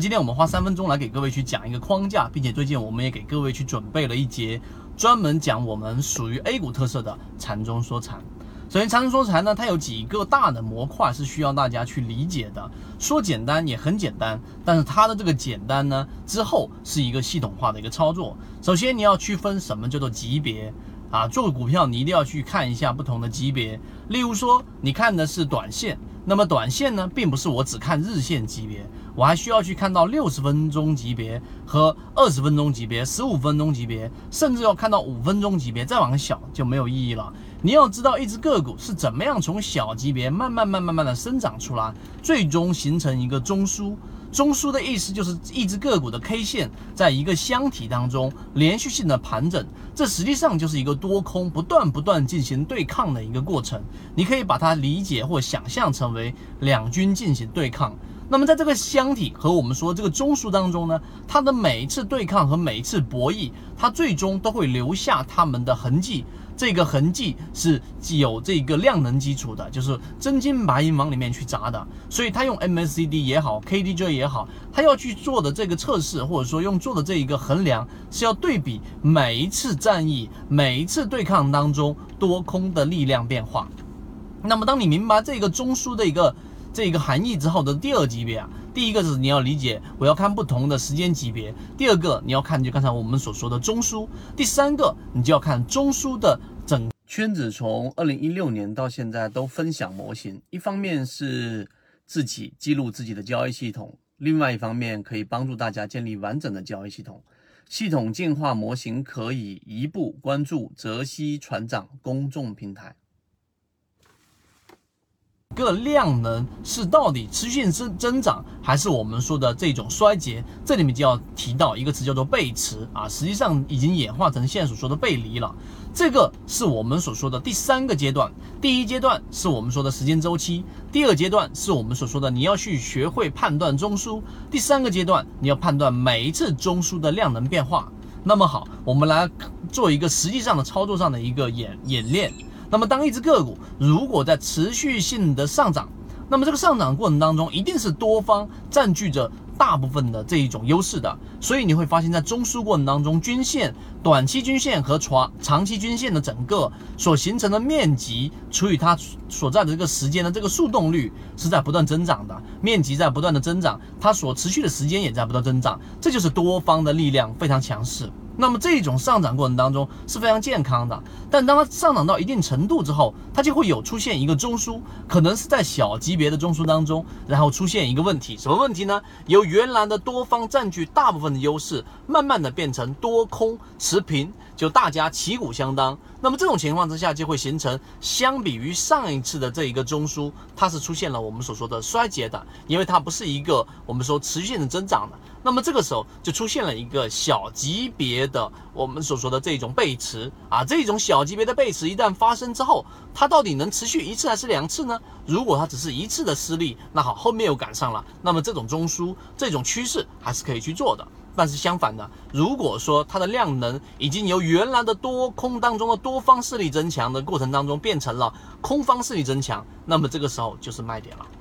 今天我们花三分钟来给各位去讲一个框架，并且最近我们也给各位去准备了一节专门讲我们属于 A 股特色的禅中说禅。首先，禅中说禅呢，它有几个大的模块是需要大家去理解的。说简单也很简单，但是它的这个简单呢，之后是一个系统化的一个操作。首先，你要区分什么叫做级别啊？做股票你一定要去看一下不同的级别。例如说，你看的是短线。那么短线呢，并不是我只看日线级别，我还需要去看到六十分钟级别和二十分钟级别、十五分钟级别，甚至要看到五分钟级别，再往小就没有意义了。你要知道一只个股是怎么样从小级别慢慢、慢、慢慢的生长出来，最终形成一个中枢。中枢的意思就是一只个股的 K 线在一个箱体当中连续性的盘整，这实际上就是一个多空不断不断进行对抗的一个过程。你可以把它理解或想象成为两军进行对抗。那么在这个箱体和我们说这个中枢当中呢，它的每一次对抗和每一次博弈，它最终都会留下它们的痕迹。这个痕迹是有这个量能基础的，就是真金白银往里面去砸的，所以他用 MACD 也好，KDJ 也好，他要去做的这个测试，或者说用做的这一个衡量，是要对比每一次战役、每一次对抗当中多空的力量变化。那么，当你明白这个中枢的一个这个含义之后的第二级别啊。第一个是你要理解，我要看不同的时间级别；第二个你要看就刚才我们所说的中枢；第三个你就要看中枢的整圈子。从二零一六年到现在都分享模型，一方面是自己记录自己的交易系统，另外一方面可以帮助大家建立完整的交易系统。系统进化模型可以一步关注泽西船长公众平台。个量能是到底持续性增增长，还是我们说的这种衰竭？这里面就要提到一个词，叫做背驰啊，实际上已经演化成现在所说的背离了。这个是我们所说的第三个阶段。第一阶段是我们说的时间周期，第二阶段是我们所说的你要去学会判断中枢，第三个阶段你要判断每一次中枢的量能变化。那么好，我们来做一个实际上的操作上的一个演演练。那么，当一只个股如果在持续性的上涨，那么这个上涨过程当中，一定是多方占据着大部分的这一种优势的。所以你会发现在中枢过程当中，均线、短期均线和长长期均线的整个所形成的面积除以它所在的这个时间的这个速动率是在不断增长的，面积在不断的增长，它所持续的时间也在不断增长，这就是多方的力量非常强势。那么这种上涨过程当中是非常健康的，但当它上涨到一定程度之后，它就会有出现一个中枢，可能是在小级别的中枢当中，然后出现一个问题，什么问题呢？由原来的多方占据大部分的优势，慢慢的变成多空持平，就大家旗鼓相当。那么这种情况之下，就会形成相比于上一次的这一个中枢，它是出现了我们所说的衰竭的，因为它不是一个我们说持续性的增长的。那么这个时候就出现了一个小级别的我们所说的这种背驰啊，这种小级别的背驰一旦发生之后，它到底能持续一次还是两次呢？如果它只是一次的失利，那好，后面又赶上了，那么这种中枢这种趋势还是可以去做的。但是相反的，如果说它的量能已经由原来的多空当中的多方势力增强的过程当中变成了空方势力增强，那么这个时候就是卖点了。